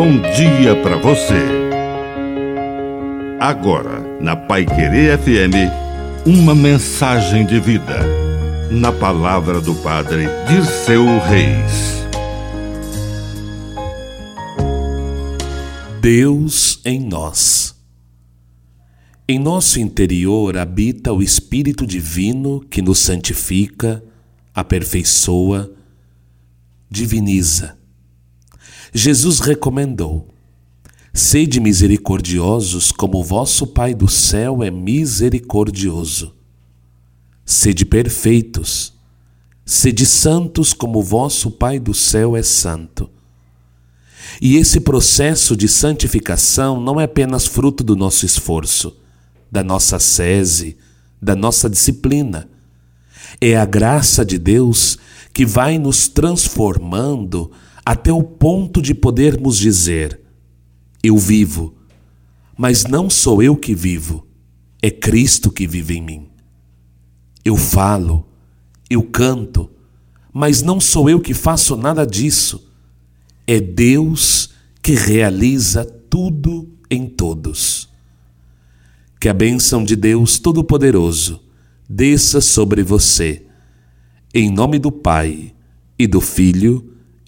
bom dia para você. Agora, na Pai Querer FM, uma mensagem de vida. Na palavra do Padre de seu Reis. Deus em nós. Em nosso interior habita o Espírito Divino que nos santifica, aperfeiçoa, diviniza. Jesus recomendou: Sede misericordiosos, como vosso Pai do céu é misericordioso. Sede perfeitos, sede santos, como vosso Pai do céu é santo. E esse processo de santificação não é apenas fruto do nosso esforço, da nossa sese, da nossa disciplina. É a graça de Deus que vai nos transformando até o ponto de podermos dizer: Eu vivo, mas não sou eu que vivo, é Cristo que vive em mim. Eu falo, eu canto, mas não sou eu que faço nada disso, é Deus que realiza tudo em todos. Que a bênção de Deus Todo-Poderoso desça sobre você, em nome do Pai, e do Filho,